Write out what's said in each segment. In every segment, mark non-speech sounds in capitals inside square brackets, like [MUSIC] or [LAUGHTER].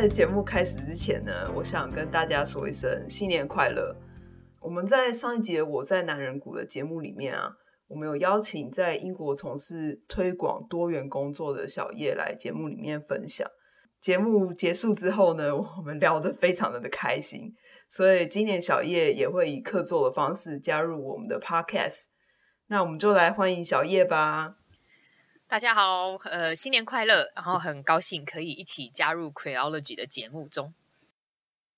在节目开始之前呢，我想跟大家说一声新年快乐。我们在上一节《我在男人谷》的节目里面啊，我们有邀请在英国从事推广多元工作的小叶来节目里面分享。节目结束之后呢，我们聊得非常的开心，所以今年小叶也会以客座的方式加入我们的 Podcast。那我们就来欢迎小叶吧。大家好，呃，新年快乐！然后很高兴可以一起加入 q u e o l o g y 的节目中。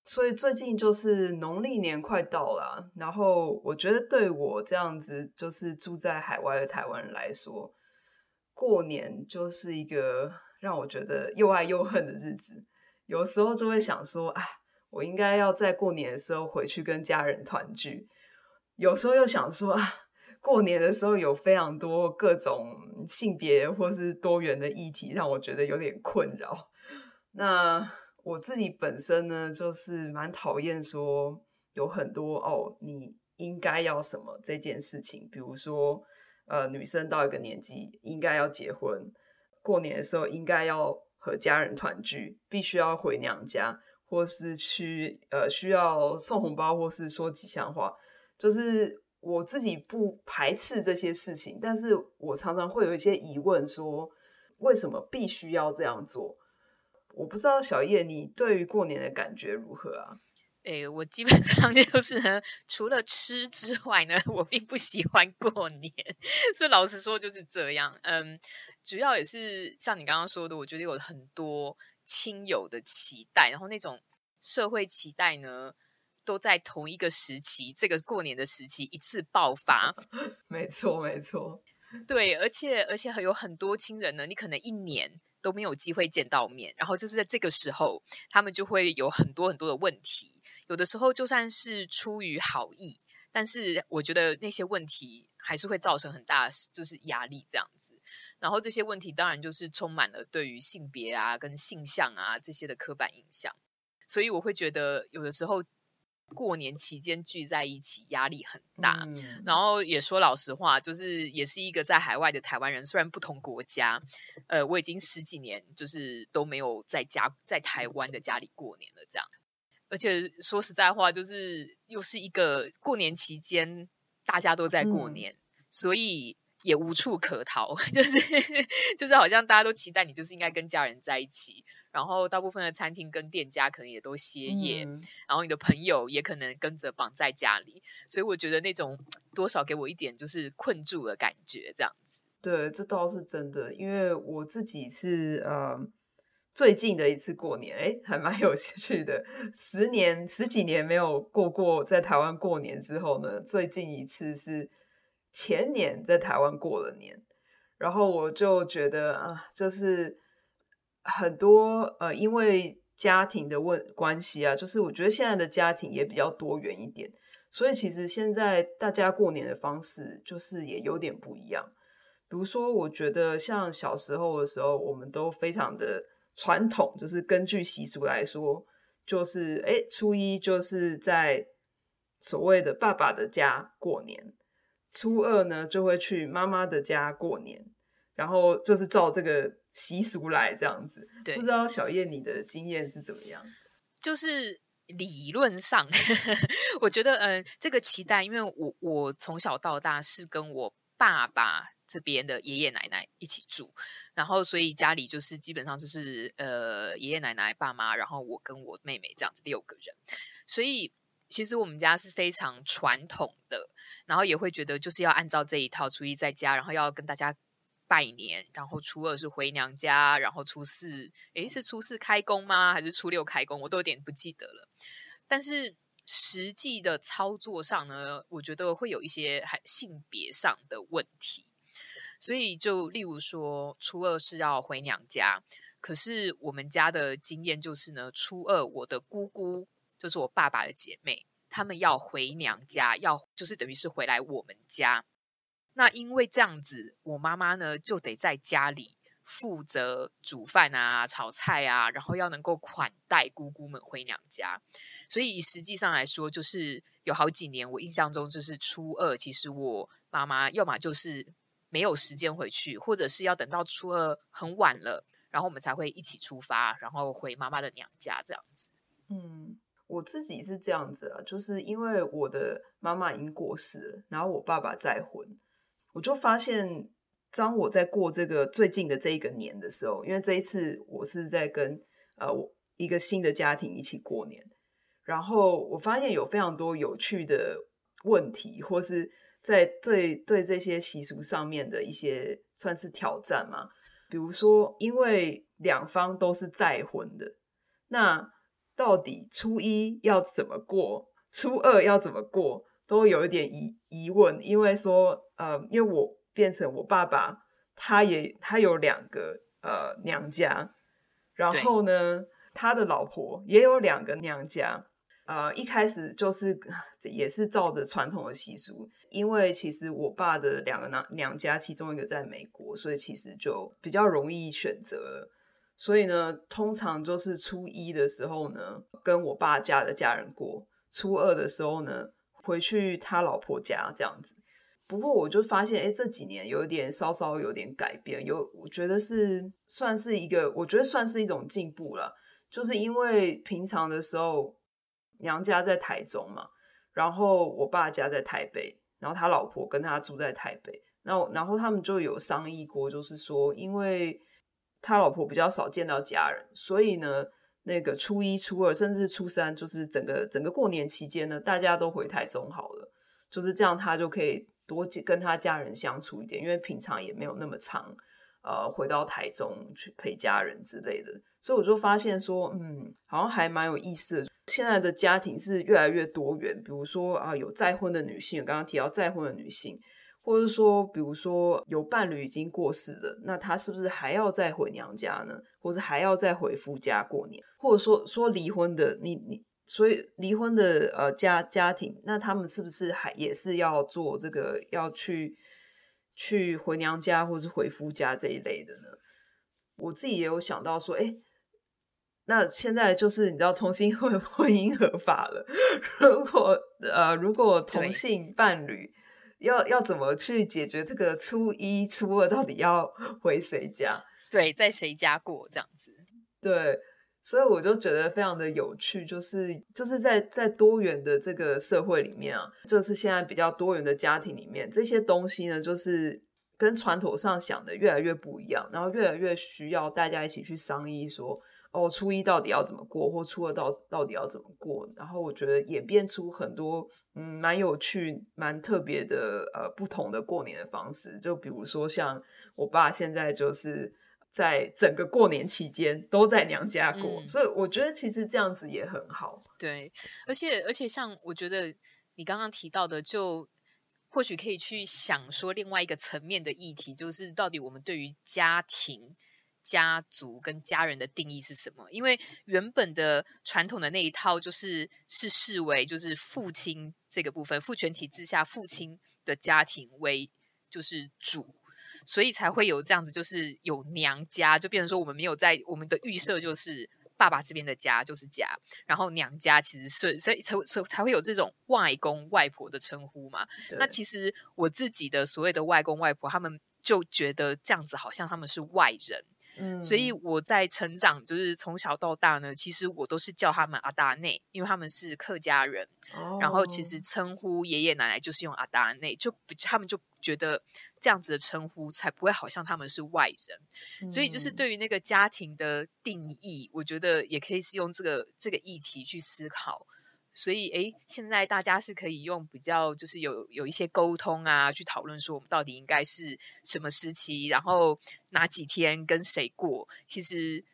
所以最近就是农历年快到了，然后我觉得对我这样子就是住在海外的台湾人来说，过年就是一个让我觉得又爱又恨的日子。有时候就会想说，啊，我应该要在过年的时候回去跟家人团聚；有时候又想说，啊。过年的时候有非常多各种性别或是多元的议题，让我觉得有点困扰。那我自己本身呢，就是蛮讨厌说有很多哦，你应该要什么这件事情，比如说呃，女生到一个年纪应该要结婚，过年的时候应该要和家人团聚，必须要回娘家，或是去呃需要送红包，或是说吉祥话，就是。我自己不排斥这些事情，但是我常常会有一些疑问，说为什么必须要这样做？我不知道小叶，你对于过年的感觉如何啊？诶、我基本上 [LAUGHS] 就是呢，除了吃之外呢，我并不喜欢过年，所以老实说就是这样。嗯，主要也是像你刚刚说的，我觉得有很多亲友的期待，然后那种社会期待呢。都在同一个时期，这个过年的时期一次爆发。[LAUGHS] 没错，没错，对，而且而且还有很多亲人呢，你可能一年都没有机会见到面，然后就是在这个时候，他们就会有很多很多的问题。有的时候就算是出于好意，但是我觉得那些问题还是会造成很大就是压力这样子。然后这些问题当然就是充满了对于性别啊跟性向啊这些的刻板印象，所以我会觉得有的时候。过年期间聚在一起，压力很大。嗯。然后也说老实话，就是也是一个在海外的台湾人，虽然不同国家，呃，我已经十几年就是都没有在家在台湾的家里过年了，这样。而且说实在话，就是又是一个过年期间，大家都在过年，嗯。所以。也无处可逃，[LAUGHS] 就是就是好像大家都期待你，就是应该跟家人在一起。然后大部分的餐厅跟店家可能也都歇业，嗯，然后你的朋友也可能跟着绑在家里。所以我觉得那种多少给我一点就是困住的感觉，这样子。对，这倒是真的，因为我自己是呃最近的一次过年，哎，还蛮有趣的。十年十几年没有过过在台湾过年之后呢，最近一次是。前年在台湾过了年，然后我就觉得啊，就是很多呃，因为家庭的问关系啊，就是我觉得现在的家庭也比较多元一点，所以其实现在大家过年的方式就是也有点不一样。比如说，我觉得像小时候的时候，我们都非常的传统，就是根据习俗来说，就是诶，初一就是在所谓的爸爸的家过年。初二呢，就会去妈妈的家过年，然后就是照这个习俗来这样子。对，不知道小叶你的经验是怎么样？就是理论上，[LAUGHS] 我觉得，嗯、呃，这个期待，因为我我从小到大是跟我爸爸这边的爷爷奶奶一起住，然后所以家里就是基本上就是呃爷爷奶奶、爸妈，然后我跟我妹妹这样子六个人，所以。其实我们家是非常传统的，然后也会觉得就是要按照这一套，初一在家，然后要跟大家拜年，然后初二是回娘家，然后初四，诶，是初四开工吗？还是初六开工？我都有点不记得了。但是实际的操作上呢，我觉得会有一些还性别上的问题。所以就例如说，初二是要回娘家，可是我们家的经验就是呢，初二我的姑姑。就是我爸爸的姐妹，他们要回娘家，要就是等于是回来我们家。那因为这样子，我妈妈呢就得在家里负责煮饭啊、炒菜啊，然后要能够款待姑姑们回娘家。所以实际上来说，就是有好几年，我印象中就是初二，其实我妈妈要么就是没有时间回去，或者是要等到初二很晚了，然后我们才会一起出发，然后回妈妈的娘家这样子。嗯，我自己是这样子啊，就是因为我的妈妈已经过世了，然后我爸爸再婚，我就发现，当我在过这个最近的这一个年的时候，因为这一次我是在跟呃我一个新的家庭一起过年，然后我发现有非常多有趣的问题，或是在对对这些习俗上面的一些算是挑战嘛，比如说因为两方都是再婚的，那。到底初一要怎么过，初二要怎么过，都有一点疑疑问。因为说，呃，因为我变成我爸爸，他也他有两个呃娘家，然后呢，他的老婆也有两个娘家。呃，一开始就是也是照着传统的习俗，因为其实我爸的两个娘娘家，其中一个在美国，所以其实就比较容易选择了。所以呢，通常就是初一的时候呢，跟我爸家的家人过；初二的时候呢，回去他老婆家这样子。不过我就发现，哎，这几年有点稍稍有点改变，有我觉得是算是一个，我觉得算是一种进步了。就是因为平常的时候，娘家在台中嘛，然后我爸家在台北，然后他老婆跟他住在台北，然后然后他们就有商议过，就是说因为。他老婆比较少见到家人，所以呢，那个初一、初二，甚至初三，就是整个整个过年期间呢，大家都回台中好了，就是这样，他就可以多跟他家人相处一点，因为平常也没有那么长，呃，回到台中去陪家人之类的，所以我就发现说，嗯，好像还蛮有意思的。现在的家庭是越来越多元，比如说啊，有再婚的女性，刚刚提到再婚的女性。或者说，比如说有伴侣已经过世了，那他是不是还要再回娘家呢？或者还要再回夫家过年？或者说说离婚的，你你所以离婚的呃家家庭，那他们是不是还也是要做这个要去去回娘家或者是回夫家这一类的呢？我自己也有想到说，哎，那现在就是你知道同性婚 [LAUGHS] 婚姻合法了，如果呃如果同性伴侣。要要怎么去解决这个初一、初二到底要回谁家？对，在谁家过这样子？对，所以我就觉得非常的有趣，就是就是在在多元的这个社会里面啊，就是现在比较多元的家庭里面，这些东西呢，就是跟传统上想的越来越不一样，然后越来越需要大家一起去商议说。哦，初一到底要怎么过，或初二到到底要怎么过？然后我觉得演变出很多嗯，蛮有趣、蛮特别的呃，不同的过年的方式。就比如说，像我爸现在就是在整个过年期间都在娘家过，嗯，所以我觉得其实这样子也很好。对，而且而且像我觉得你刚刚提到的，就或许可以去想说另外一个层面的议题，就是到底我们对于家庭。家族跟家人的定义是什么？因为原本的传统的那一套就是是视为就是父亲这个部分，父权体制下父亲的家庭为就是主，所以才会有这样子，就是有娘家，就变成说我们没有在我们的预设就是爸爸这边的家就是家，然后娘家其实是所以才才才会有这种外公外婆的称呼嘛。那其实我自己的所谓的外公外婆，他们就觉得这样子好像他们是外人。嗯，所以我在成长，就是从小到大呢，其实我都是叫他们阿达内，因为他们是客家人。哦，然后其实称呼爷爷奶奶就是用阿达内，就他们就觉得这样子的称呼才不会好像他们是外人。嗯，所以就是对于那个家庭的定义，我觉得也可以是用这个这个议题去思考。所以，诶，现在大家是可以用比较，就是有有一些沟通啊，去讨论说我们到底应该是什么时期，然后哪几天跟谁过。其实，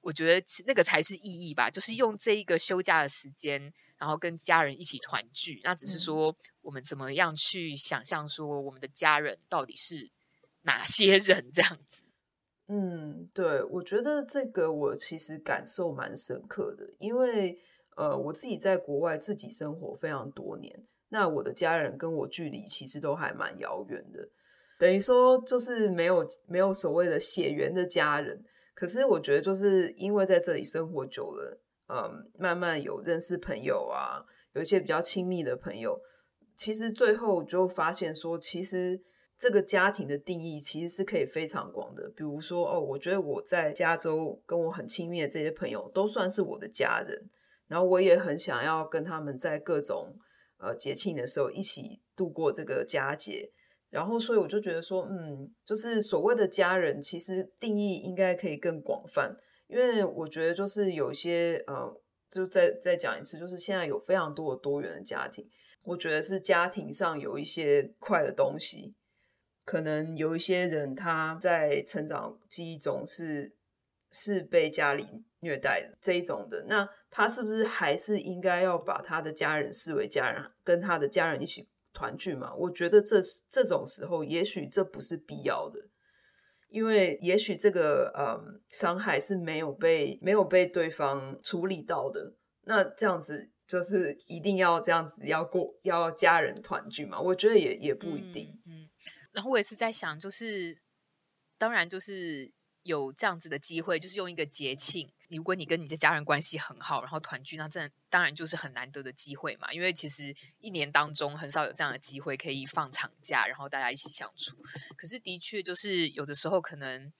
我觉得那个才是意义吧，就是用这一个休假的时间，然后跟家人一起团聚。那只是说，我们怎么样去想象说我们的家人到底是哪些人这样子？嗯，对，我觉得这个我其实感受蛮深刻的，因为。呃，我自己在国外自己生活非常多年，那我的家人跟我距离其实都还蛮遥远的，等于说就是没有没有所谓的血缘的家人。可是我觉得就是因为在这里生活久了，嗯，慢慢有认识朋友啊，有一些比较亲密的朋友，其实最后就发现说，其实这个家庭的定义其实是可以非常广的。比如说，哦，我觉得我在加州跟我很亲密的这些朋友都算是我的家人，然后我也很想要跟他们在各种呃节庆的时候一起度过这个佳节。然后，所以我就觉得说，嗯，就是所谓的家人，其实定义应该可以更广泛，因为我觉得就是有些呃，就再再讲一次，就是现在有非常多的多元的家庭，我觉得是家庭上有一些快的东西。可能有一些人他在成长记忆中是是被家里虐待的这一种的，那他是不是还是应该要把他的家人视为家人，跟他的家人一起团聚嘛？我觉得这这种时候，也许这不是必要的，因为也许这个嗯伤害是没有被没有被对方处理到的，那这样子就是一定要这样子要过要家人团聚嘛？我觉得也也不一定，嗯。嗯然后我也是在想，就是当然就是有这样子的机会，就是用一个节庆，如果你跟你的家人关系很好，然后团聚，那这当然就是很难得的机会嘛。因为其实一年当中很少有这样的机会可以放长假，然后大家一起相处。可是的确就是有的时候可能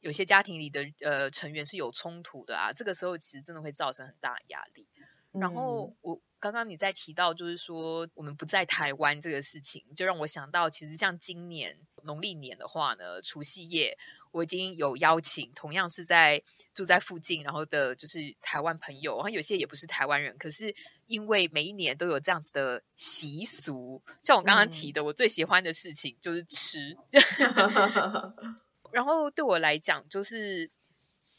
有些家庭里的呃成员是有冲突的啊，这个时候其实真的会造成很大的压力。然后我。刚刚你在提到，就是说我们不在台湾这个事情，就让我想到，其实像今年农历年的话呢，除夕夜我已经有邀请，同样是在住在附近，然后的就是台湾朋友，然后有些也不是台湾人，可是因为每一年都有这样子的习俗，像我刚刚提的，我最喜欢的事情就是吃，[LAUGHS] 然后对我来讲，就是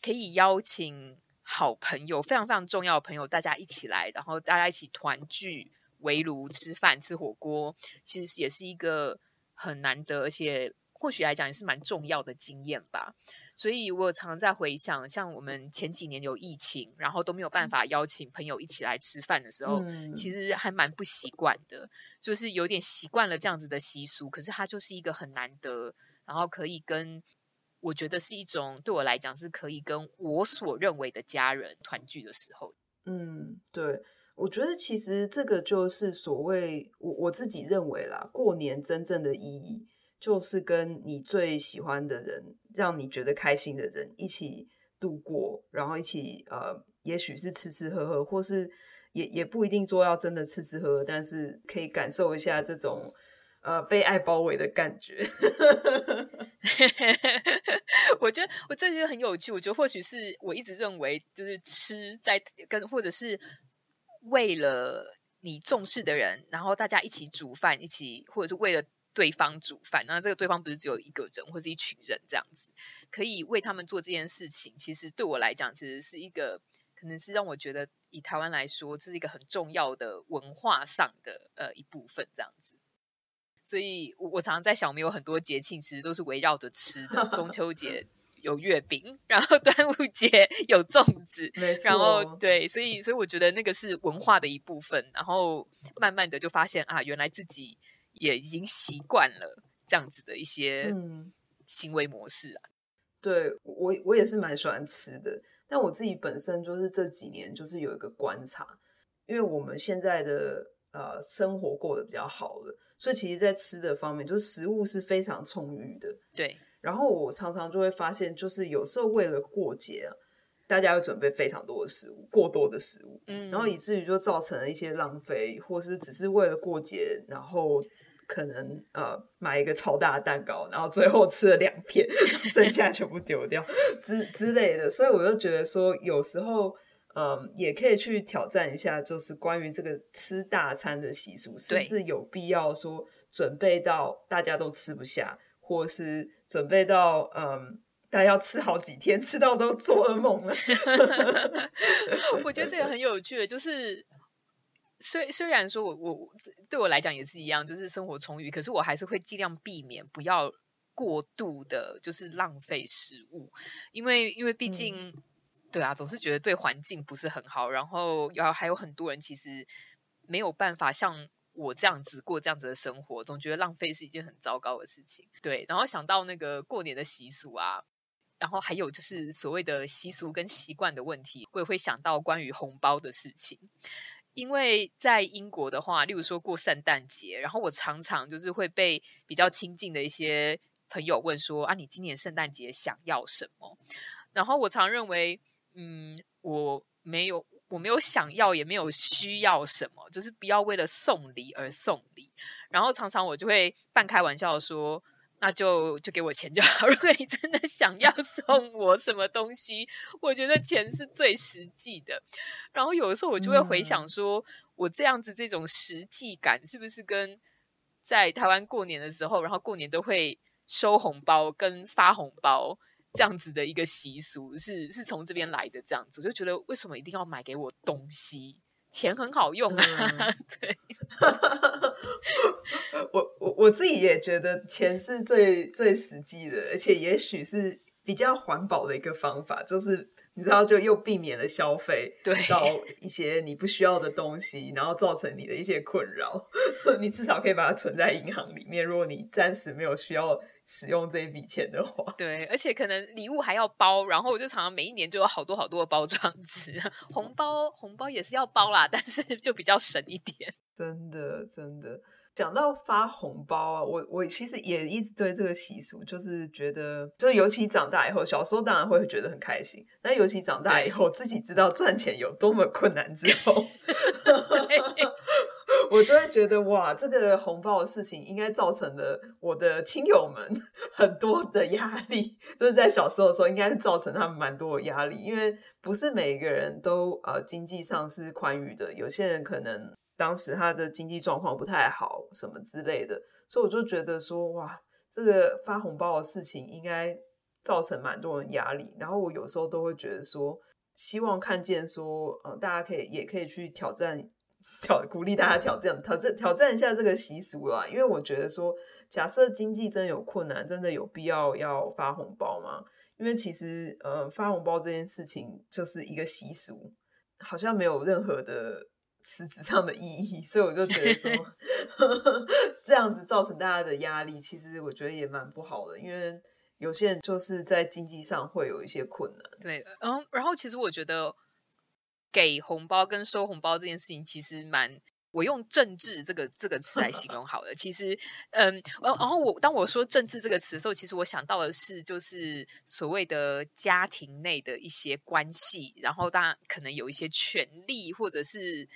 可以邀请。好朋友，非常非常重要的朋友，大家一起来，然后大家一起团聚围炉吃饭吃火锅，其实也是一个很难得，而且或许来讲也是蛮重要的经验吧。所以我常常在回想，像我们前几年有疫情，然后都没有办法邀请朋友一起来吃饭的时候，嗯、其实还蛮不习惯的，就是有点习惯了这样子的习俗，可是它就是一个很难得，然后可以跟。我觉得是一种对我来讲是可以跟我所认为的家人团聚的时候。嗯，对，我觉得其实这个就是所谓我我自己认为啦，过年真正的意义就是跟你最喜欢的人，让你觉得开心的人一起度过，然后一起呃，也许是吃吃喝喝，或是也也不一定说要真的吃吃喝喝，但是可以感受一下这种。呃，被爱包围的感觉，[LAUGHS] [LAUGHS] 我觉得我这觉得很有趣。我觉得或许是我一直认为，就是吃在跟或者是为了你重视的人，然后大家一起煮饭，一起或者是为了对方煮饭。那这个对方不是只有一个人或是一群人这样子，可以为他们做这件事情。其实对我来讲，其实是一个可能是让我觉得以台湾来说，这是一个很重要的文化上的呃一部分这样子。所以我，我常常在想，我们有很多节庆，其实都是围绕着吃的。中秋节 [LAUGHS] 有月饼，然后端午节有粽子，没错。然后对，所以，所以我觉得那个是文化的一部分。然后慢慢的就发现啊，原来自己也已经习惯了这样子的一些行为模式啊。嗯、对我，我也是蛮喜欢吃的。但我自己本身就是这几年就是有一个观察，因为我们现在的呃生活过得比较好了。所以其实，在吃的方面，就是食物是非常充裕的。对。然后我常常就会发现，就是有时候为了过节啊，大家要准备非常多的食物，过多的食物，嗯，然后以至于就造成了一些浪费，或是只是为了过节，然后可能呃买一个超大的蛋糕，然后最后吃了两片，[LAUGHS] 剩下全部丢掉 [LAUGHS] 之之类的。所以我就觉得说，有时候。嗯，也可以去挑战一下，就是关于这个吃大餐的习俗，是不是有必要说准备到大家都吃不下，或是准备到嗯，大家要吃好几天，吃到都做噩梦了。[LAUGHS] [LAUGHS] 我觉得这个很有趣的，就是虽虽然说我我对我来讲也是一样，就是生活充裕，可是我还是会尽量避免不要过度的，就是浪费食物，因为因为毕竟。对啊，总是觉得对环境不是很好，然后要还有很多人其实没有办法像我这样子过这样子的生活，总觉得浪费是一件很糟糕的事情。对，然后想到那个过年的习俗啊，然后还有就是所谓的习俗跟习惯的问题，我也会想到关于红包的事情。因为在英国的话，例如说过圣诞节，然后我常常就是会被比较亲近的一些朋友问说：“啊，你今年圣诞节想要什么？”然后我常认为，嗯，我没有，我没有想要，也没有需要什么，就是不要为了送礼而送礼。然后常常我就会半开玩笑说。那就就给我钱就好。[LAUGHS] 如果你真的想要送我什么东西，我觉得钱是最实际的。然后有的时候我就会回想说，我这样子这种实际感，是不是跟在台湾过年的时候，然后过年都会收红包跟发红包这样子的一个习俗，是是从这边来的？这样子，我就觉得为什么一定要买给我东西？钱很好用啊，嗯、[LAUGHS] 对。[LAUGHS] 我我我自己也觉得钱是最最实际的，而且也许是比较环保的一个方法，就是你知道，就又避免了消费，对，到一些你不需要的东西，然后造成你的一些困扰。[LAUGHS] 你至少可以把它存在银行里面，如果你暂时没有需要。使用这一笔钱的话，对，而且可能礼物还要包，然后我就常常每一年就有好多好多的包装纸，红包红包也是要包啦，但是就比较省一点。真的真的，讲到发红包啊，我我其实也一直对这个习俗，就是觉得，就是尤其长大以后，小时候当然会觉得很开心，但尤其长大以后，自己知道赚钱有多么困难之后。我就会觉得哇，这个红包的事情应该造成了我的亲友们 [LAUGHS] 很多的压力，就是在小时候的时候，应该是造成他们蛮多的压力，因为不是每一个人都呃经济上是宽裕的，有些人可能当时他的经济状况不太好，什么之类的，所以我就觉得说哇，这个发红包的事情应该造成蛮多人压力，然后我有时候都会觉得说，希望看见说，呃，大家可以也可以去挑战。挑鼓励大家挑战挑战挑战一下这个习俗啦，因为我觉得说，假设经济真有困难，真的有必要要发红包吗？因为其实呃，发红包这件事情就是一个习俗，好像没有任何的实质上的意义，所以我就觉得说，[LAUGHS] 这样子造成大家的压力，其实我觉得也蛮不好的，因为有些人就是在经济上会有一些困难。对，嗯，然后其实我觉得。给红包跟收红包这件事情，其实蛮……我用“政治”这个这个词来形容好了。其实，嗯，然后我当我说“政治”这个词的时候，其实我想到的是，就是所谓的家庭内的一些关系，然后当然可能有一些权利，或者是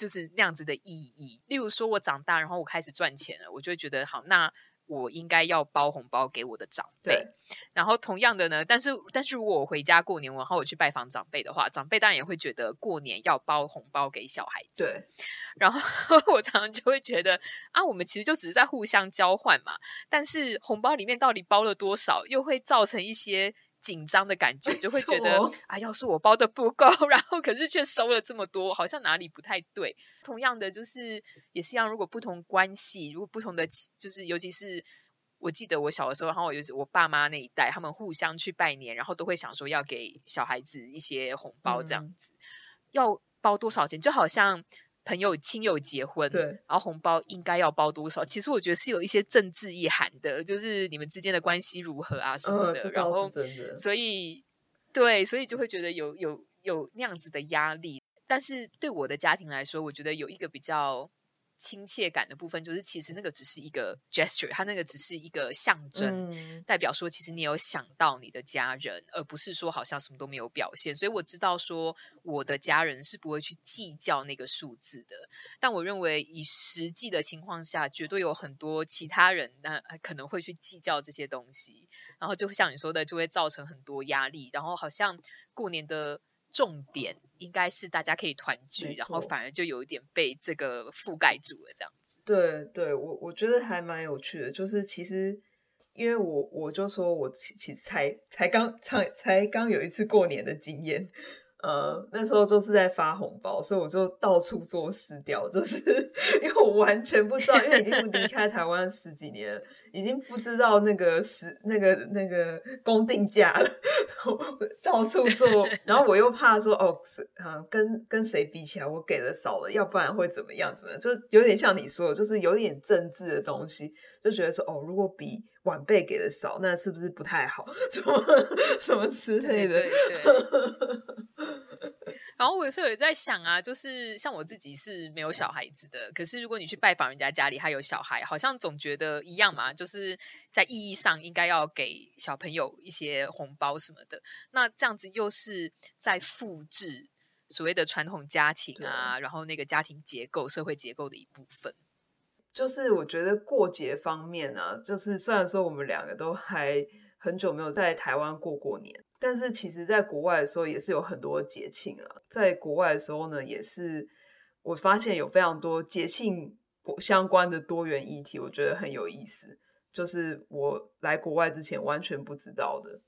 就是那样子的意义。例如说，我长大，然后我开始赚钱了，我就会觉得好那。我应该要包红包给我的长辈，然后同样的呢，但是但是如果我回家过年，然后我去拜访长辈的话，长辈当然也会觉得过年要包红包给小孩子。对，然后 [LAUGHS] 我常常就会觉得啊，我们其实就只是在互相交换嘛，但是红包里面到底包了多少，又会造成一些。紧张的感觉，就会觉得啊，要是我包的不够，[LAUGHS] 然后可是却收了这么多，好像哪里不太对。同样的，就是也是一样，如果不同关系，如果不同的，就是尤其是我记得我小的时候，然后就是我爸妈那一代，他们互相去拜年，然后都会想说要给小孩子一些红包，这样子，嗯、要包多少钱，就好像。朋友、亲友结婚，对，然后红包应该要包多少？其实我觉得是有一些政治意涵的，就是你们之间的关系如何啊什么的。嗯、然后，所以对，所以就会觉得有有有那样子的压力。但是对我的家庭来说，我觉得有一个比较。亲切感的部分，就是其实那个只是一个 gesture，它那个只是一个象征，嗯、代表说其实你有想到你的家人，而不是说好像什么都没有表现。所以我知道说我的家人是不会去计较那个数字的。但我认为以实际的情况下，绝对有很多其他人那可能会去计较这些东西，然后就像你说的，就会造成很多压力，然后好像过年的。重点应该是大家可以团聚，然后反而就有一点被这个覆盖住了，这样子。对，对我我觉得还蛮有趣的，就是其实因为我我就说我其其实才才刚才才刚有一次过年的经验。呃，那时候就是在发红包，所以我就到处做失调，就是 [LAUGHS] 因为我完全不知道，因为已经离开台湾十几年了，已经不知道那个时那个那个公定价了，[LAUGHS] 到处做，然后我又怕说哦，啊，跟跟谁比起来，我给的少了，要不然会怎么样？怎么样？就有点像你说的，就是有点政治的东西，就觉得说哦，如果比晚辈给的少，那是不是不太好？[LAUGHS] 什么什么之类的？对对对然后我有时候也在想啊，就是像我自己是没有小孩子的，可是如果你去拜访人家家里，他有小孩，好像总觉得一样嘛，就是在意义上应该要给小朋友一些红包什么的。那这样子又是在复制所谓的传统家庭啊，然后那个家庭结构、社会结构的一部分。就是我觉得过节方面啊，就是虽然说我们两个都还很久没有在台湾过过年。但是其实，在国外的时候也是有很多节庆啊。在国外的时候呢，也是我发现有非常多节庆相关的多元议题，我觉得很有意思。就是我来国外之前完全不知道的。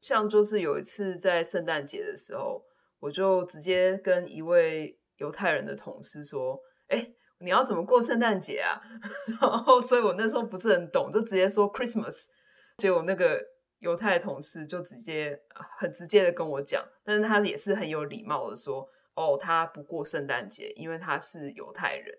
像就是有一次在圣诞节的时候，我就直接跟一位犹太人的同事说：“哎，你要怎么过圣诞节啊？” [LAUGHS] 然后，所以我那时候不是很懂，就直接说 Christmas。结果那个。犹太同事就直接很直接的跟我讲，但是他也是很有礼貌的说，哦，他不过圣诞节，因为他是犹太人。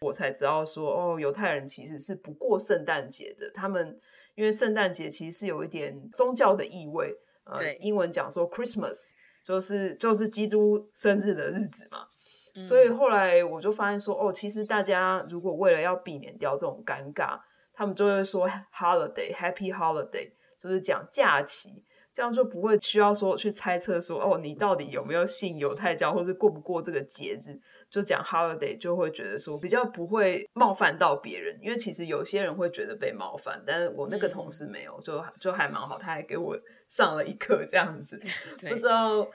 我才知道说，哦，犹太人其实是不过圣诞节的。他们因为圣诞节其实是有一点宗教的意味，呃，英文讲说 Christmas 就是就是基督生日的日子嘛。嗯。所以后来我就发现说，哦，其实大家如果为了要避免掉这种尴尬，他们就会说 holiday，happy holiday。就是讲假期，这样就不会需要说去猜测说哦，你到底有没有信犹太教，或是过不过这个节日？就讲 holiday，就会觉得说比较不会冒犯到别人，因为其实有些人会觉得被冒犯，但是我那个同事没有，就就还蛮好，他还给我上了一课这样子。[LAUGHS] 不知道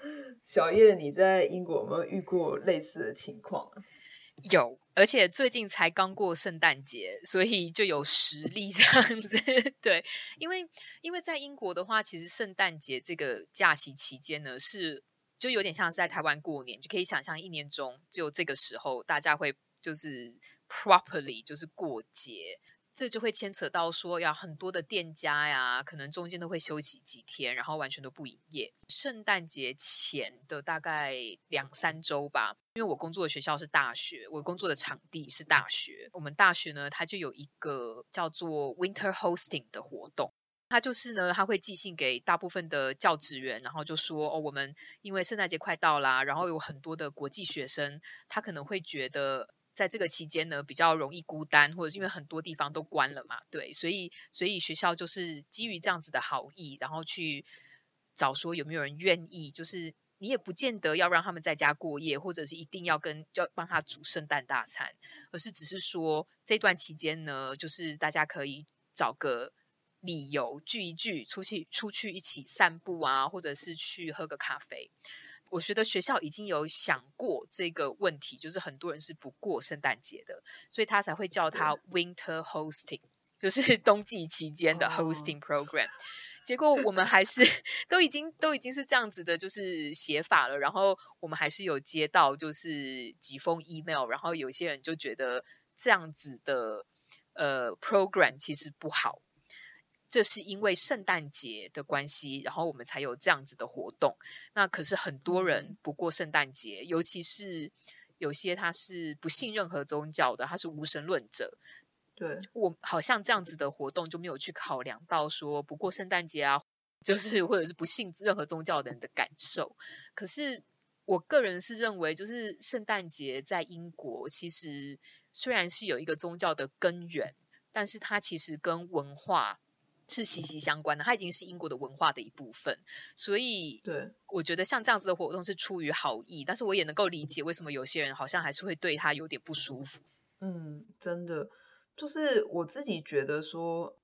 小叶你在英国有没有遇过类似的情况？有。而且最近才刚过圣诞节，所以就有实力这样子。[LAUGHS] 对，因为因为在英国的话，其实圣诞节这个假期期间呢，是就有点像是在台湾过年，就可以想象一年中只有这个时候大家会就是 properly 就是过节。这就会牵扯到说，要很多的店家呀，可能中间都会休息几天，然后完全都不营业。圣诞节前的大概两三周吧，因为我工作的学校是大学，我工作的场地是大学。我们大学呢，它就有一个叫做 Winter Hosting 的活动，它就是呢，它会寄信给大部分的教职员，然后就说哦，我们因为圣诞节快到啦，然后有很多的国际学生，他可能会觉得。在这个期间呢，比较容易孤单，或者是因为很多地方都关了嘛，对，所以所以学校就是基于这样子的好意，然后去找说有没有人愿意，就是你也不见得要让他们在家过夜，或者是一定要跟要帮他煮圣诞大餐，而是只是说这段期间呢，就是大家可以找个理由聚一聚，出去出去一起散步啊，或者是去喝个咖啡。我觉得学校已经有想过这个问题，就是很多人是不过圣诞节的，所以他才会叫他 Winter Hosting，就是冬季期间的 Hosting Program。Oh. 结果我们还是 [LAUGHS] 都已经都已经是这样子的，就是写法了。然后我们还是有接到就是几封 email，然后有些人就觉得这样子的呃 program 其实不好。这是因为圣诞节的关系，然后我们才有这样子的活动。那可是很多人不过圣诞节，尤其是有些他是不信任何宗教的，他是无神论者。对，我好像这样子的活动就没有去考量到说不过圣诞节啊，就是或者是不信任何宗教的人的感受。可是我个人是认为，就是圣诞节在英国其实虽然是有一个宗教的根源，但是它其实跟文化。是息息相关的，它已经是英国的文化的一部分，所以对，我觉得像这样子的活动是出于好意，但是我也能够理解为什么有些人好像还是会对他有点不舒服。嗯，真的，就是我自己觉得说，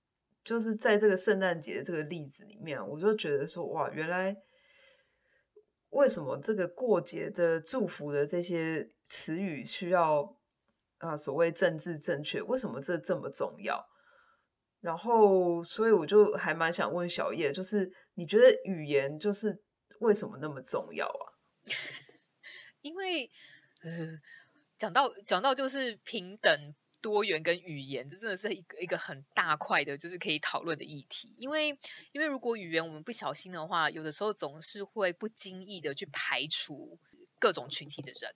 就是在这个圣诞节这个例子里面，我就觉得说，哇，原来为什么这个过节的祝福的这些词语需要啊所谓政治正确？为什么这这么重要？然后，所以我就还蛮想问小叶，就是你觉得语言就是为什么那么重要啊？[LAUGHS] 因为，呃，讲到讲到就是平等、多元跟语言，这真的是一个一个很大块的，就是可以讨论的议题。因为，因为如果语言我们不小心的话，有的时候总是会不经意的去排除各种群体的人。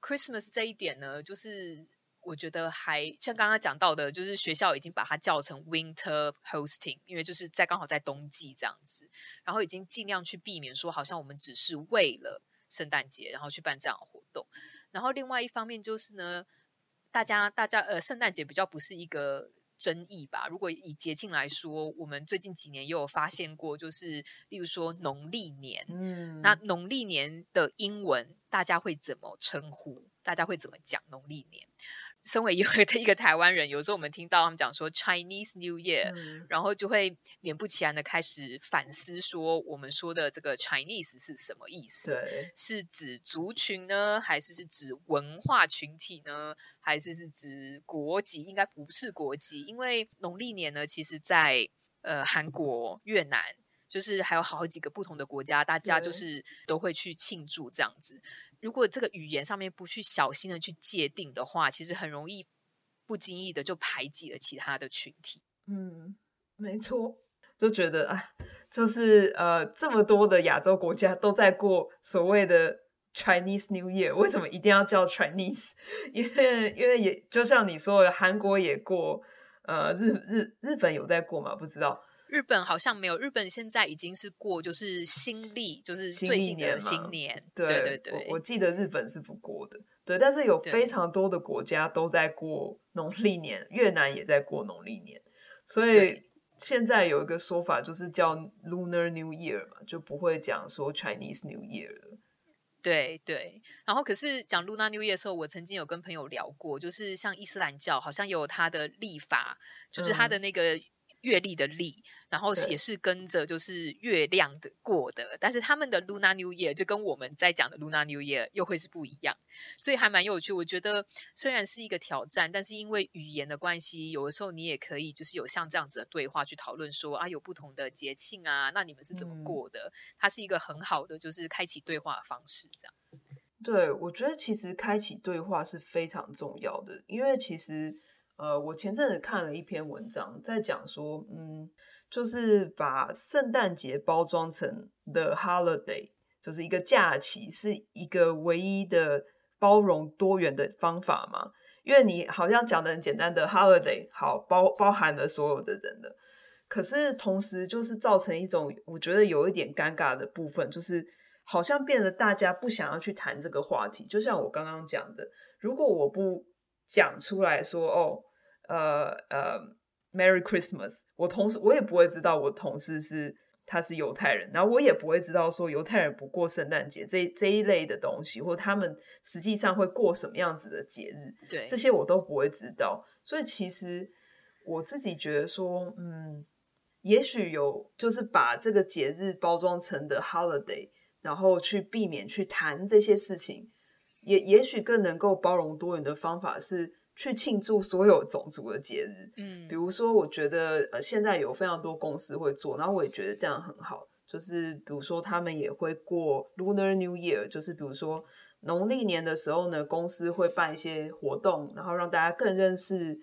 Christmas 这一点呢，就是。我觉得还像刚刚讲到的，就是学校已经把它叫成 Winter Hosting，因为就是在刚好在冬季这样子，然后已经尽量去避免说，好像我们只是为了圣诞节，然后去办这样的活动。然后另外一方面就是呢，大家大家呃，圣诞节比较不是一个争议吧？如果以节庆来说，我们最近几年也有发现过，就是例如说农历年，嗯，那农历年的英文大家会怎么称呼？大家会怎么讲农历年？身为一个 [LAUGHS] 一个台湾人，有时候我们听到他们讲说 Chinese New Year，嗯，然后就会勉不其然的开始反思，说我们说的这个 Chinese 是什么意思？对，是指族群呢，还是是指文化群体呢？还是是指国籍？应该不是国籍，因为农历年呢，其实在呃韩国、越南。就是还有好几个不同的国家，大家就是都会去庆祝这样子。如果这个语言上面不去小心的去界定的话，其实很容易不经意的就排挤了其他的群体。嗯，没错，就觉得啊，就是呃，这么多的亚洲国家都在过所谓的 Chinese New Year，为什么一定要叫 Chinese？[LAUGHS] 因为因为也就像你说的，韩国也过，呃，日日日本有在过吗？不知道。日本好像没有，日本现在已经是过就是新历，就是最近的新年。新年对对对，对我，我记得日本是不过的，对，但是有非常多的国家都在过农历年，越南也在过农历年，所以现在有一个说法就是叫 Lunar New Year 嘛，就不会讲说 Chinese New Year 了。对对，然后可是讲 Lunar New Year 的时候，我曾经有跟朋友聊过，就是像伊斯兰教好像有它的历法，就是它的那个。嗯月历的历，然后也是跟着就是月亮的过的，但是他们的 Lunar New Year 就跟我们在讲的 Lunar New Year 又会是不一样，所以还蛮有趣。我觉得虽然是一个挑战，但是因为语言的关系，有的时候你也可以就是有像这样子的对话去讨论说啊，有不同的节庆啊，那你们是怎么过的？嗯、它是一个很好的就是开启对话的方式，这样子。对，我觉得其实开启对话是非常重要的，因为其实。呃，我前阵子看了一篇文章，在讲说，嗯，就是把圣诞节包装成 the holiday，就是一个假期，是一个唯一的包容多元的方法嘛？因为你好像讲的很简单的 holiday，好，包包含了所有的人的，可是同时就是造成一种我觉得有一点尴尬的部分，就是好像变得大家不想要去谈这个话题。就像我刚刚讲的，如果我不讲出来说，哦。呃呃，Merry Christmas！我同事我也不会知道我同事是他是犹太人，然后我也不会知道说犹太人不过圣诞节这这一类的东西，或他们实际上会过什么样子的节日，对，这些我都不会知道。所以其实我自己觉得说，嗯，也许有就是把这个节日包装成的 holiday，然后去避免去谈这些事情，也也许更能够包容多元的方法是。去庆祝所有种族的节日，嗯，比如说，我觉得呃，现在有非常多公司会做，然后我也觉得这样很好。就是比如说，他们也会过 Lunar New Year，就是比如说农历年的时候呢，公司会办一些活动，然后让大家更认识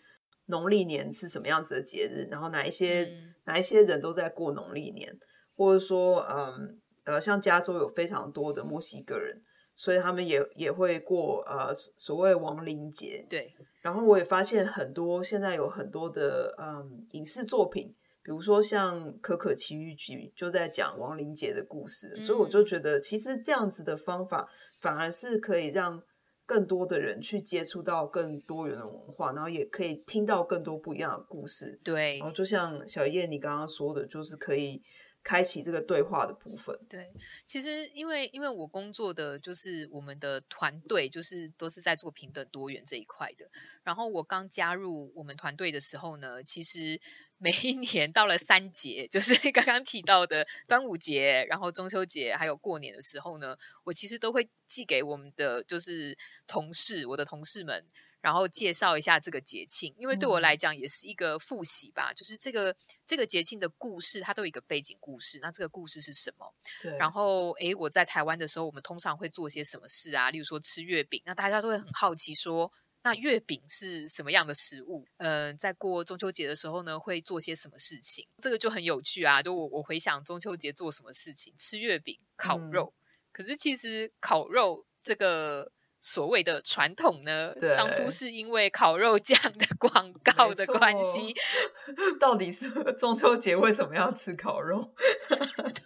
农历年是什么样子的节日，然后哪一些、嗯、哪一些人都在过农历年，或者说，嗯呃，像加州有非常多的墨西哥人。所以他们也也会过呃所谓亡灵节，对。然后我也发现很多现在有很多的嗯影视作品，比如说像《可可奇遇记》就在讲亡灵节的故事，嗯。所以我就觉得其实这样子的方法反而是可以让更多的人去接触到更多元的文化，然后也可以听到更多不一样的故事。对。然后就像小叶你刚刚说的，就是可以。开启这个对话的部分。对，其实因为因为我工作的就是我们的团队，就是都是在做平等多元这一块的。然后我刚加入我们团队的时候呢，其实 [LAUGHS] 每一年到了三节，就是 [LAUGHS] 刚刚提到的端午节，然后中秋节，还有过年的时候呢，我其实都会寄给我们的就是同事，我的同事们。然后介绍一下这个节庆，因为对我来讲也是一个复习吧。嗯、就是这个这个节庆的故事，它都有一个背景故事。那这个故事是什么？对。然后，诶，我在台湾的时候，我们通常会做些什么事啊？例如说吃月饼，那大家都会很好奇说，那月饼是什么样的食物？嗯、呃，在过中秋节的时候呢，会做些什么事情？这个就很有趣啊。就我我回想中秋节做什么事情，吃月饼、烤肉。嗯、可是其实烤肉这个。所谓的传统呢，当初是因为烤肉酱的 [LAUGHS] 广告的关系。[LAUGHS] 到底是 [LAUGHS] 中秋节为什么要吃烤肉？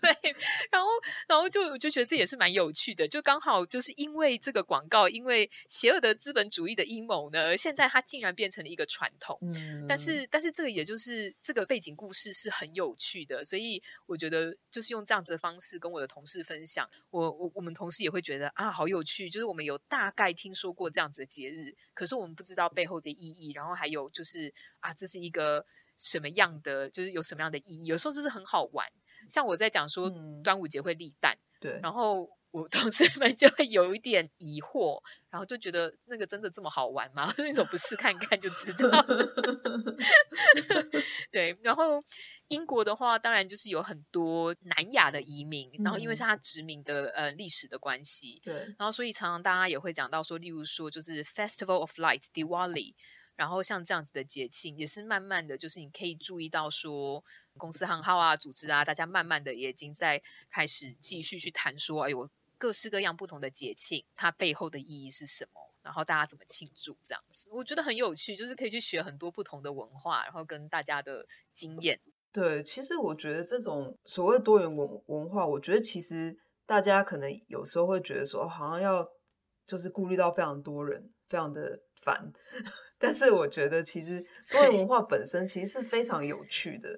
对，然后然后就我就觉得这也是蛮有趣的，就刚好就是因为这个广告，因为邪恶的资本主义的阴谋呢，现在它竟然变成了一个传统。嗯，但是但是这个也就是这个背景故事是很有趣的，所以我觉得就是用这样子的方式跟我的同事分享，我我我们同事也会觉得啊，好有趣，就是我们有大概听说过这样子的节日，可是我们不知道背后的意义，然后还有就是啊，这是一个什么样的，就是有什么样的意义，有时候就是很好玩。像我在讲说端午节会立蛋，嗯、对，然后我同事 [LAUGHS] 们就会有一点疑惑，然后就觉得那个真的这么好玩吗？[LAUGHS] 那种不试看看就知道了。[LAUGHS] 对，然后英国的话，当然就是有很多南亚的移民，然后因为是他殖民的呃历史的关系，对，然后所以常常大家也会讲到说，例如说就是 Festival of Light Diwali。然后像这样子的节庆，也是慢慢的就是你可以注意到说，公司行号啊、组织啊，大家慢慢的也已经在开始继续去谈说，哎呦，各式各样不同的节庆，它背后的意义是什么？然后大家怎么庆祝？这样子，我觉得很有趣，就是可以去学很多不同的文化，然后跟大家的经验。对，其实我觉得这种所谓多元文文化，我觉得其实大家可能有时候会觉得说，好像要就是顾虑到非常多人，非常的烦。[LAUGHS] 但是我觉得，其实 [LAUGHS] 多元文化本身其实是非常有趣的，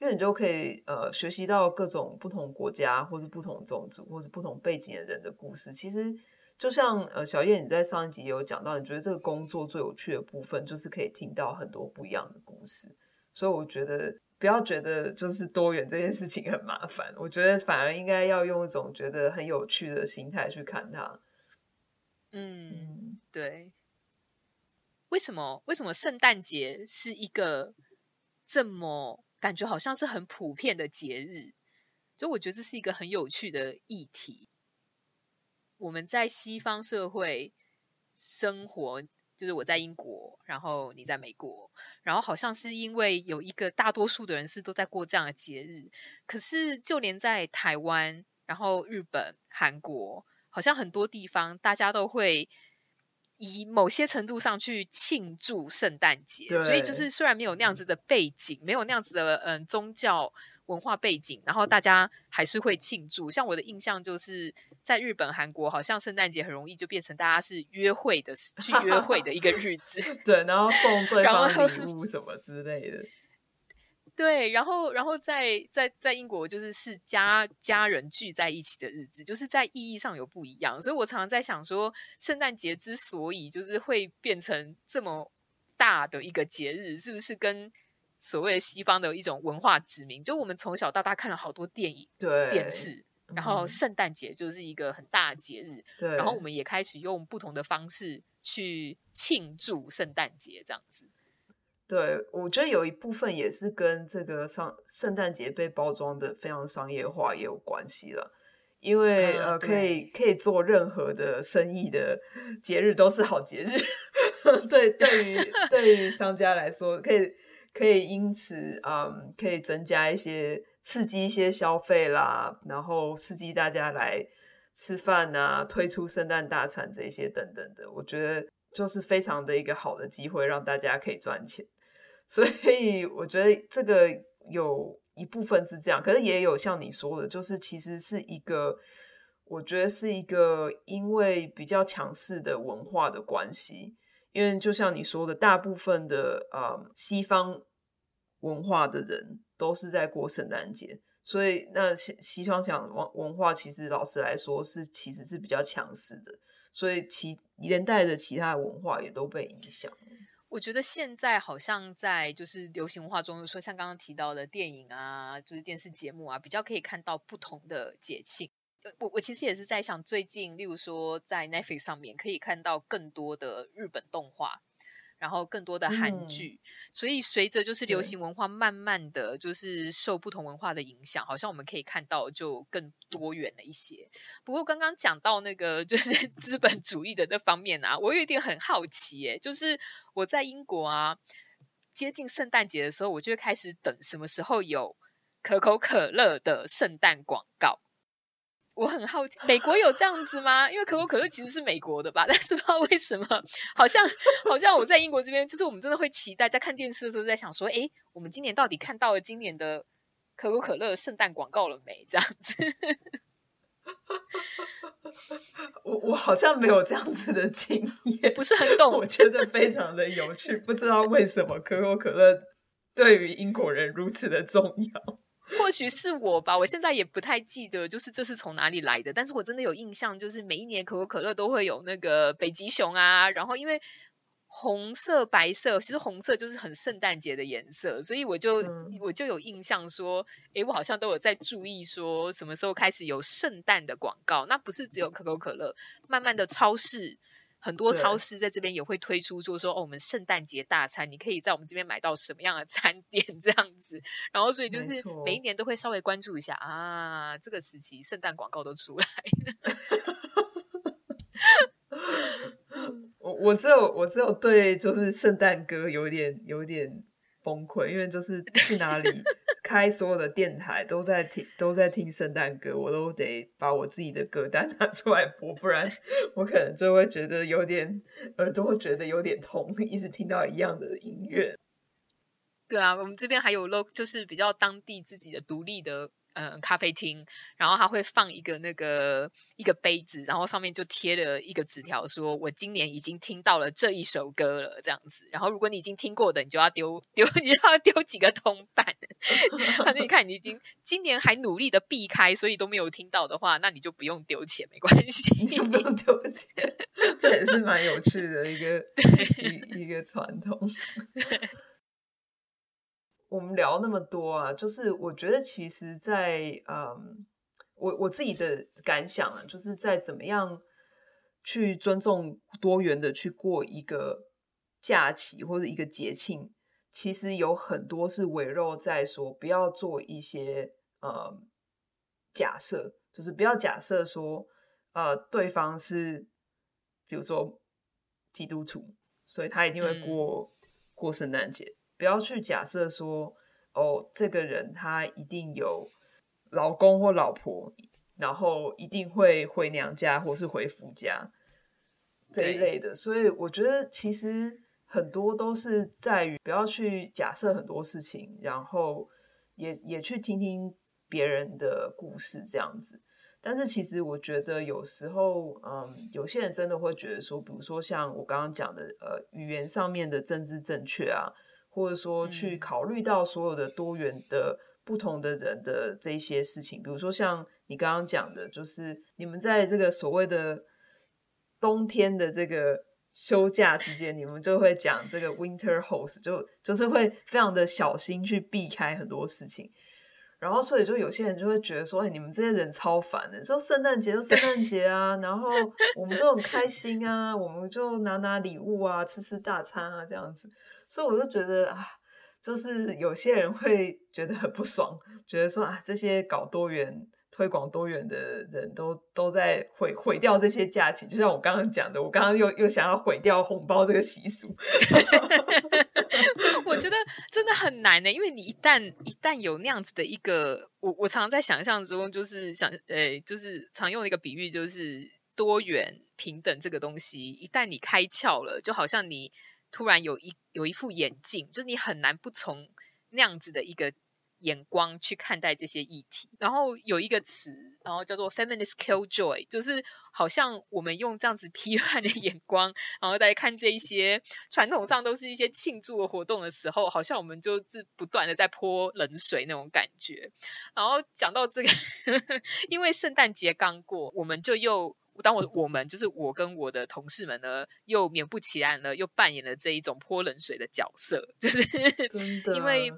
因为你就可以呃学习到各种不同国家或者不同种族或者不同背景的人的故事。其实就像呃小叶你在上一集也有讲到，你觉得这个工作最有趣的部分就是可以听到很多不一样的故事。所以我觉得不要觉得就是多元这件事情很麻烦，我觉得反而应该要用一种觉得很有趣的心态去看它。嗯，对。为什么？为什么圣诞节是一个这么感觉好像是很普遍的节日？就我觉得这是一个很有趣的议题。我们在西方社会生活，就是我在英国，然后你在美国，然后好像是因为有一个大多数的人是都在过这样的节日。可是就连在台湾，然后日本、韩国，好像很多地方大家都会。以某些程度上去庆祝圣诞节，所以就是虽然没有那样子的背景，没有那样子的嗯宗教文化背景，然后大家还是会庆祝。像我的印象就是在日本、韩国，好像圣诞节很容易就变成大家是约会的去约会的一个日子，[LAUGHS] 对，然后送对方礼物什么之类的。对，然后，然后在在在英国，就是是家家人聚在一起的日子，就是在意义上有不一样。所以我常常在想说，圣诞节之所以就是会变成这么大的一个节日，是不是跟所谓西方的一种文化殖民？就我们从小到大看了好多电影、对电视，然后圣诞节就是一个很大的节日，对，然后我们也开始用不同的方式去庆祝圣诞节，这样子。对，我觉得有一部分也是跟这个上圣诞节被包装的非常商业化也有关系了，因为、啊、呃，可以可以做任何的生意的节日都是好节日，[LAUGHS] 对，对于对于商家来说，可以可以因此嗯，可以增加一些刺激一些消费啦，然后刺激大家来吃饭啊，推出圣诞大餐这些等等的，我觉得就是非常的一个好的机会，让大家可以赚钱。所以我觉得这个有一部分是这样，可是也有像你说的，就是其实是一个，我觉得是一个因为比较强势的文化的关系，因为就像你说的，大部分的啊、嗯、西方文化的人都是在过圣诞节，所以那西西方讲文文化其实老实来说是其实是比较强势的，所以其连带着其他的文化也都被影响。我觉得现在好像在就是流行文化中，说像刚刚提到的电影啊，就是电视节目啊，比较可以看到不同的节庆。我我其实也是在想，最近例如说在 Netflix 上面可以看到更多的日本动画。然后更多的韩剧，嗯，所以随着就是流行文化慢慢的就是受不同文化的影响，好像我们可以看到就更多元了一些。不过刚刚讲到那个就是 [LAUGHS] 资本主义的那方面啊，我有一点很好奇耶，就是我在英国啊，接近圣诞节的时候，我就会开始等什么时候有可口可乐的圣诞广告。我很好奇，美国有这样子吗？因为可口可乐其实是美国的吧，[LAUGHS] 但是不知道为什么，好像好像我在英国这边，就是我们真的会期待，在看电视的时候在想说，诶，我们今年到底看到了今年的可口可乐圣诞广告了没？这样子。[LAUGHS] 我我好像没有这样子的经验，不是很懂。[LAUGHS] 我觉得非常的有趣，不知道为什么可口可乐对于英国人如此的重要。或许是我吧，我现在也不太记得，就是这是从哪里来的。但是我真的有印象，就是每一年可口可乐都会有那个北极熊啊，然后因为。红色、白色，其实红色就是很圣诞节的颜色，所以我就、嗯、我就有印象说，诶，我好像都有在注意说什么时候开始有圣诞的广告。那不是只有可口可乐，慢慢的超市很多超市在这边也会推出，说说哦，我们圣诞节大餐，你可以在我们这边买到什么样的餐 [LAUGHS] 点这样子。然后所以就是每一年都会稍微关注一下啊，这个时期圣诞广告都出来 [LAUGHS] 了。我我只有我只有对就是圣诞歌有点有点崩溃，因为就是去哪里开所有的电台都在听 [LAUGHS] 都在听圣诞歌，我都得把我自己的歌单拿出来播，不然 [LAUGHS] 我可能就会觉得有点耳朵会觉得有点痛，一直听到一样的音乐。对啊，我们这边还有 local 就是比较当地自己的独立的。嗯，咖啡厅，然后他会放一个那个一个杯子，然后上面就贴了一个纸条，说我今年已经听到了这一首歌了，这样子。然后如果你已经听过的，你就要丢丢，[LAUGHS] 你就要丢几个铜板。反正你看你已经今年还努力的避开，所以都没有听到的话，那你就不用丢钱，没关系，不用丢钱。[LAUGHS] 这也是蛮有趣的一个一一个传统。[LAUGHS] 我们聊那么多啊，就是我觉得其实在，在嗯，我我自己的感想啊，就是在怎么样去尊重多元的去过一个假期或者一个节庆，其实有很多是围绕在说不要做一些呃假设，就是不要假设说呃对方是比如说基督徒，所以他一定会过、嗯、过圣诞节。不要去假设说，哦，这个人他一定有老公或老婆，然后一定会回娘家或是回夫家这一类的。所以我觉得其实很多都是在于不要去假设很多事情，然后也也去听听别人的故事这样子。但是其实我觉得有时候，嗯，有些人真的会觉得说，比如说像我刚刚讲的，呃，语言上面的政治正确啊。或者说去考虑到所有的多元的不同的人的这些事情，比如说像你刚刚讲的，就是你们在这个所谓的冬天的这个休假之间，你们就会讲这个 winter host，就就是会非常的小心去避开很多事情。然后，所以就有些人就会觉得说：“哎，你们这些人超烦的，就圣诞节就圣诞节啊，然后我们就很开 [LAUGHS] 心啊，我们就拿拿礼物啊，吃吃大餐啊，这样子。”所以我就觉得啊，就是有些人会觉得很不爽，觉得说啊，这些搞多元、推广多元的人都都在毁毁掉这些假期。就像我刚刚讲的，我刚刚又又想要毁掉红包这个习俗。[LAUGHS] 我觉得真的很难呢，[LAUGHS] 因为你一旦一旦有那样子的一个，我我常常在想象中，就是想，呃，就是常用的一个比喻，就是多元平等这个东西，一旦你开窍了，就好像你突然有一有一副眼镜，就是你很难不从那样子的一个。眼光去看待这些议题，然后有一个词，然后叫做 “feminist killjoy”，就是好像我们用这样子批判的眼光，然后来看这一些传统上都是一些庆祝的活动的时候，好像我们就是不断的在泼冷水那种感觉。然后讲到这个，[LAUGHS] 因为圣诞节刚过，我们就又当我我们就是我跟我的同事们呢，又免不其然了，又扮演了这一种泼冷水的角色，就是真的，因为。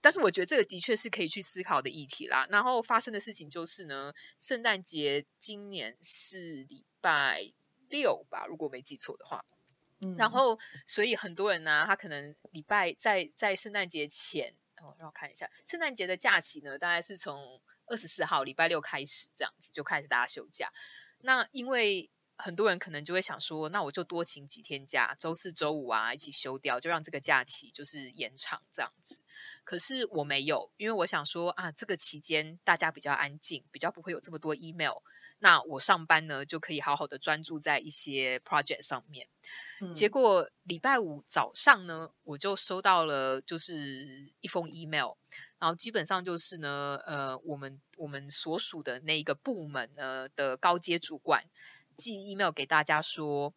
但是我觉得这个的确是可以去思考的议题啦。然后发生的事情就是呢，圣诞节今年是礼拜六吧，如果没记错的话。嗯。然后，所以很多人呢，他可能礼拜在在圣诞节前，哦，让我看一下，圣诞节的假期呢，大概是从二十四号礼拜六开始，这样子就开始大家休假。那因为很多人可能就会想说，那我就多请几天假，周四周五啊一起休掉，就让这个假期就是延长这样子。可是我没有，因为我想说啊，这个期间大家比较安静，比较不会有这么多 email。那我上班呢，就可以好好的专注在一些 project 上面。嗯。结果礼拜五早上呢，我就收到了就是一封 email，然后基本上就是呢，呃，我们我们所属的那一个部门呢的高阶主管寄 email 给大家说，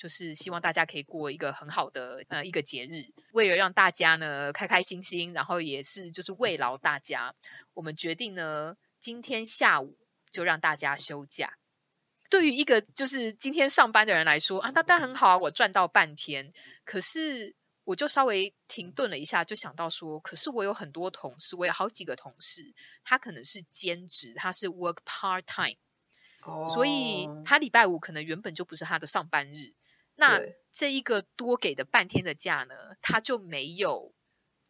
就是希望大家可以过一个很好的呃一个节日，为了让大家呢开开心心，然后也是就是慰劳大家，我们决定呢今天下午就让大家休假。对于一个就是今天上班的人来说啊，那当然很好啊，我赚到半天。可是我就稍微停顿了一下，就想到说，可是我有很多同事，我有好几个同事，他可能是兼职，他是 work part time，哦，所以他礼拜五可能原本就不是他的上班日。那这一个多给的半天的假呢，他就没有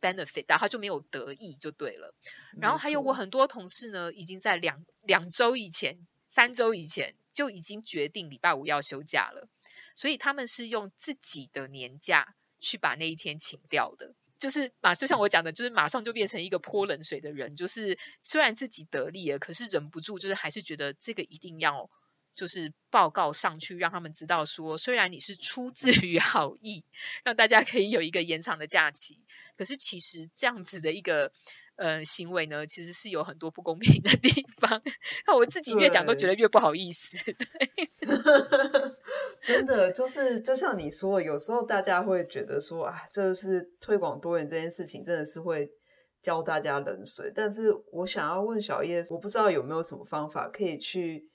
benefit，他就没有得益，就对了。然后还有我很多同事呢，已经在两两周以前、三周以前。就已经决定礼拜五要休假了，所以他们是用自己的年假去把那一天请掉的。就是马，就像我讲的，就是马上就变成一个泼冷水的人。就是虽然自己得利了，可是忍不住，就是还是觉得这个一定要就是报告上去，让他们知道说，虽然你是出自 [LAUGHS] 于好意，让大家可以有一个延长的假期，可是其实这样子的一个。呃，行为呢，其实是有很多不公平的地方。[LAUGHS] 那我自己越讲都觉得越不好意思。对，[LAUGHS] 真的就是就像你说，有时候大家会觉得说啊，这是推广多元这件事情，真的是会浇大家冷水。但是我想要问小叶，我不知道有没有什么方法可以去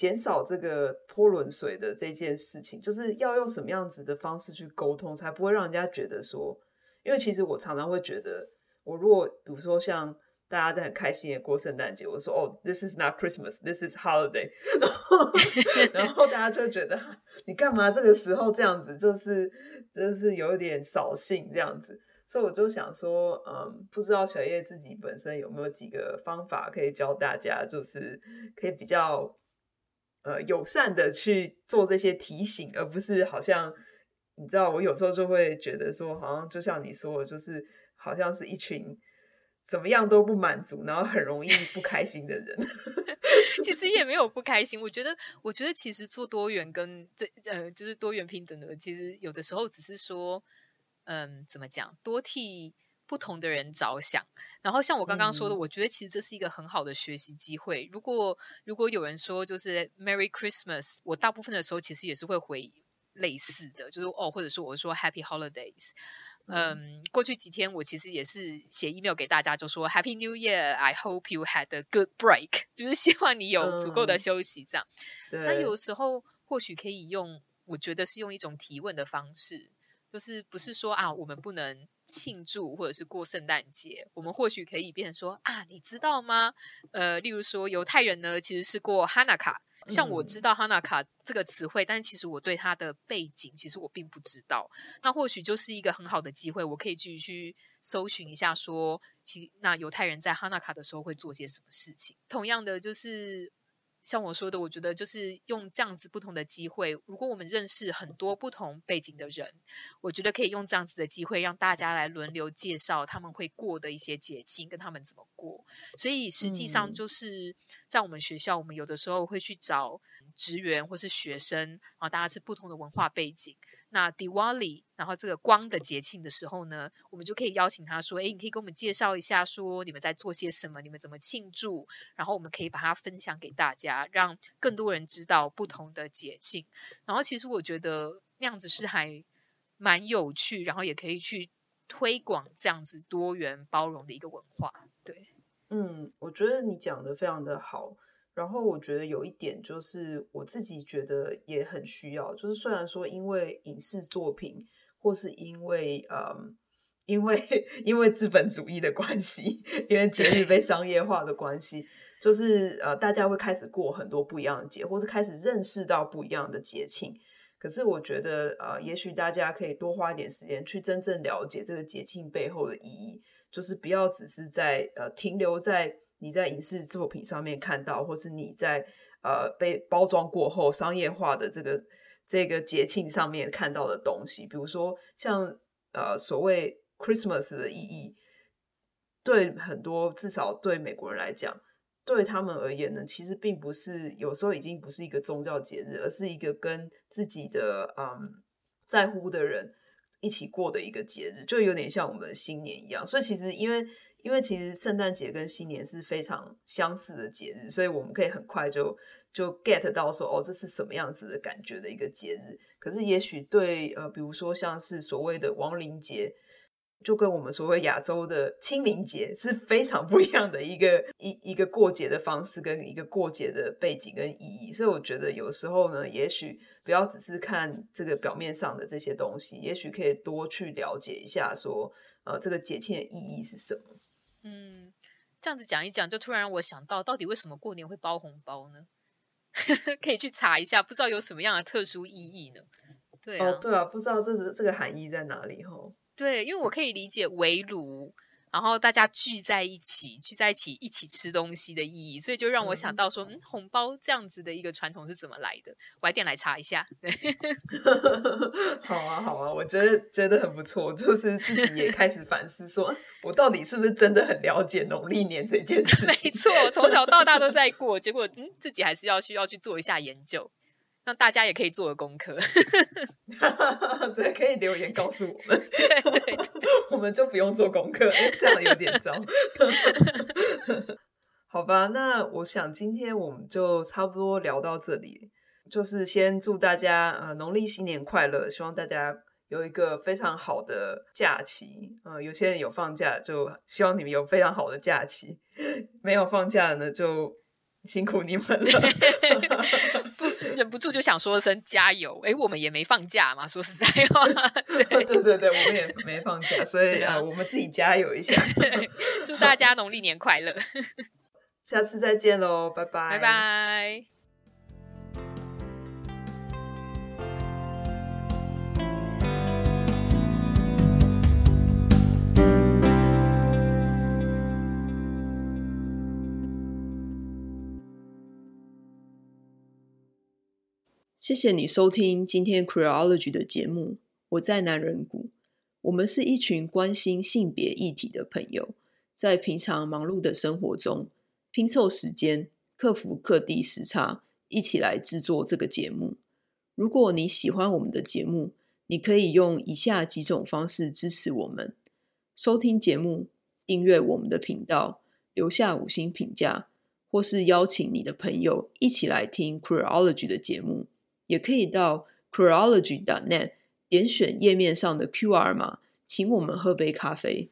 减少这个泼冷水的这件事情，就是要用什么样子的方式去沟通，才不会让人家觉得说，因为其实我常常会觉得。我如果比如说像大家在很开心的过圣诞节，我说哦，this is not Christmas，this is holiday，[LAUGHS] 然后 [LAUGHS] 然后大家就觉得你干嘛这个时候这样子，就是就是有一点扫兴这样子，所以我就想说，嗯，不知道小叶自己本身有没有几个方法可以教大家，就是可以比较呃友善的去做这些提醒，而不是好像你知道，我有时候就会觉得说，好像就像你说的，就是。好像是一群怎么样都不满足，然后很容易不开心的人。[LAUGHS] 其实也没有不开心，我觉得，我觉得其实做多元跟这呃，就是多元平等的，其实有的时候只是说，嗯，怎么讲，多替不同的人着想。然后像我刚刚说的，嗯，我觉得其实这是一个很好的学习机会。如果如果有人说就是 Merry Christmas，我大部分的时候其实也是会回类似的，就是哦，或者说我说 Happy Holidays。嗯，过去几天我其实也是写 email 给大家，就说 Happy New Year, I hope you had a good break，[LAUGHS] 就是希望你有足够的休息。这样，那、嗯、有时候或许可以用，我觉得是用一种提问的方式，就是不是说啊，我们不能庆祝或者是过圣诞节，我们或许可以变成说啊，你知道吗？呃，例如说犹太人呢，其实是过哈纳卡。像我知道哈纳卡这个词汇，但是其实我对它的背景，其实我并不知道。那或许就是一个很好的机会，我可以继续去搜寻一下说，说其那犹太人在哈纳卡的时候会做些什么事情。同样的，就是。像我说的，我觉得就是用这样子不同的机会，如果我们认识很多不同背景的人，我觉得可以用这样子的机会，让大家来轮流介绍他们会过的一些节庆，跟他们怎么过。所以实际上就是在我们学校，我们有的时候会去找职员或是学生啊，大家是不同的文化背景。那 Diwali，然后这个光的节庆的时候呢，我们就可以邀请他说：“诶，你可以给我们介绍一下，说你们在做些什么，你们怎么庆祝？然后我们可以把它分享给大家，让更多人知道不同的节庆。然后其实我觉得那样子是还蛮有趣，然后也可以去推广这样子多元包容的一个文化。对，嗯，我觉得你讲的非常的好。”然后我觉得有一点就是我自己觉得也很需要，就是虽然说因为影视作品，或是因为嗯，因为因为资本主义的关系，因为节日被商业化的关系，就是呃大家会开始过很多不一样的节，或是开始认识到不一样的节庆。可是我觉得呃，也许大家可以多花一点时间去真正了解这个节庆背后的意义，就是不要只是在呃停留在。你在影视作品上面看到，或是你在呃被包装过后商业化的这个这个节庆上面看到的东西，比如说像呃所谓 Christmas 的意义，对很多至少对美国人来讲，对他们而言呢，其实并不是有时候已经不是一个宗教节日，而是一个跟自己的嗯在乎的人一起过的一个节日，就有点像我们的新年一样。所以其实因为因为其实圣诞节跟新年是非常相似的节日，所以我们可以很快就就 get 到说，哦，这是什么样子的感觉的一个节日。可是也许对呃，比如说像是所谓的亡灵节。就跟我们所谓亚洲的清明节是非常不一样的一个一一个过节的方式，跟一个过节的背景跟意义。所以我觉得有时候呢，也许不要只是看这个表面上的这些东西，也许可以多去了解一下说，呃，这个节庆的意义是什么。嗯，这样子讲一讲，就突然让我想到，到底为什么过年会包红包呢？[LAUGHS] 可以去查一下，不知道有什么样的特殊意义呢？对啊，哦，对啊，不知道这个这个含义在哪里吼。对，因为我可以理解围炉，然后大家聚在一起，聚在一起一起吃东西的意义，所以就让我想到说，嗯，嗯，红包这样子的一个传统是怎么来的？我还点来查一下。对，[LAUGHS] 好啊，好啊，我觉得觉得很不错，就是自己也开始反思说，说我到底是不是真的很了解农历年这件事情？没错，从小到大都在过，结果嗯，自己还是要需要去做一下研究。那大家也可以做个功课，[LAUGHS] 对，可以留言告诉我们，[LAUGHS] 对对对，[LAUGHS] 我们就不用做功课，这样有点糟。好吧，那我想今天我们就差不多聊到这里，就是先祝大家呃农历新年快乐，希望大家有一个非常好的假期。呃，有些人有放假，就希望你们有非常好的假期；没有放假的呢，就辛苦你们了。忍不住就想说声加油！哎，我们也没放假嘛，说实在话。对 [LAUGHS] 对对对，我们也没放假，所以啊，我们自己加油一下。[LAUGHS] 祝大家农历年快乐！[LAUGHS] 下次再见喽，拜拜，拜拜。谢谢你收听今天 Queerology 的节目。我在男人谷，我们是一群关心性别议题的朋友，在平常忙碌的生活中拼凑时间，克服各地时差，一起来制作这个节目。如果你喜欢我们的节目，你可以用以下几种方式支持我们：收听节目、订阅我们的频道、留下五星评价，或是邀请你的朋友一起来听 Queerology 的节目。也可以到 chronology.net 点选页面上的 QR 码，请我们喝杯咖啡。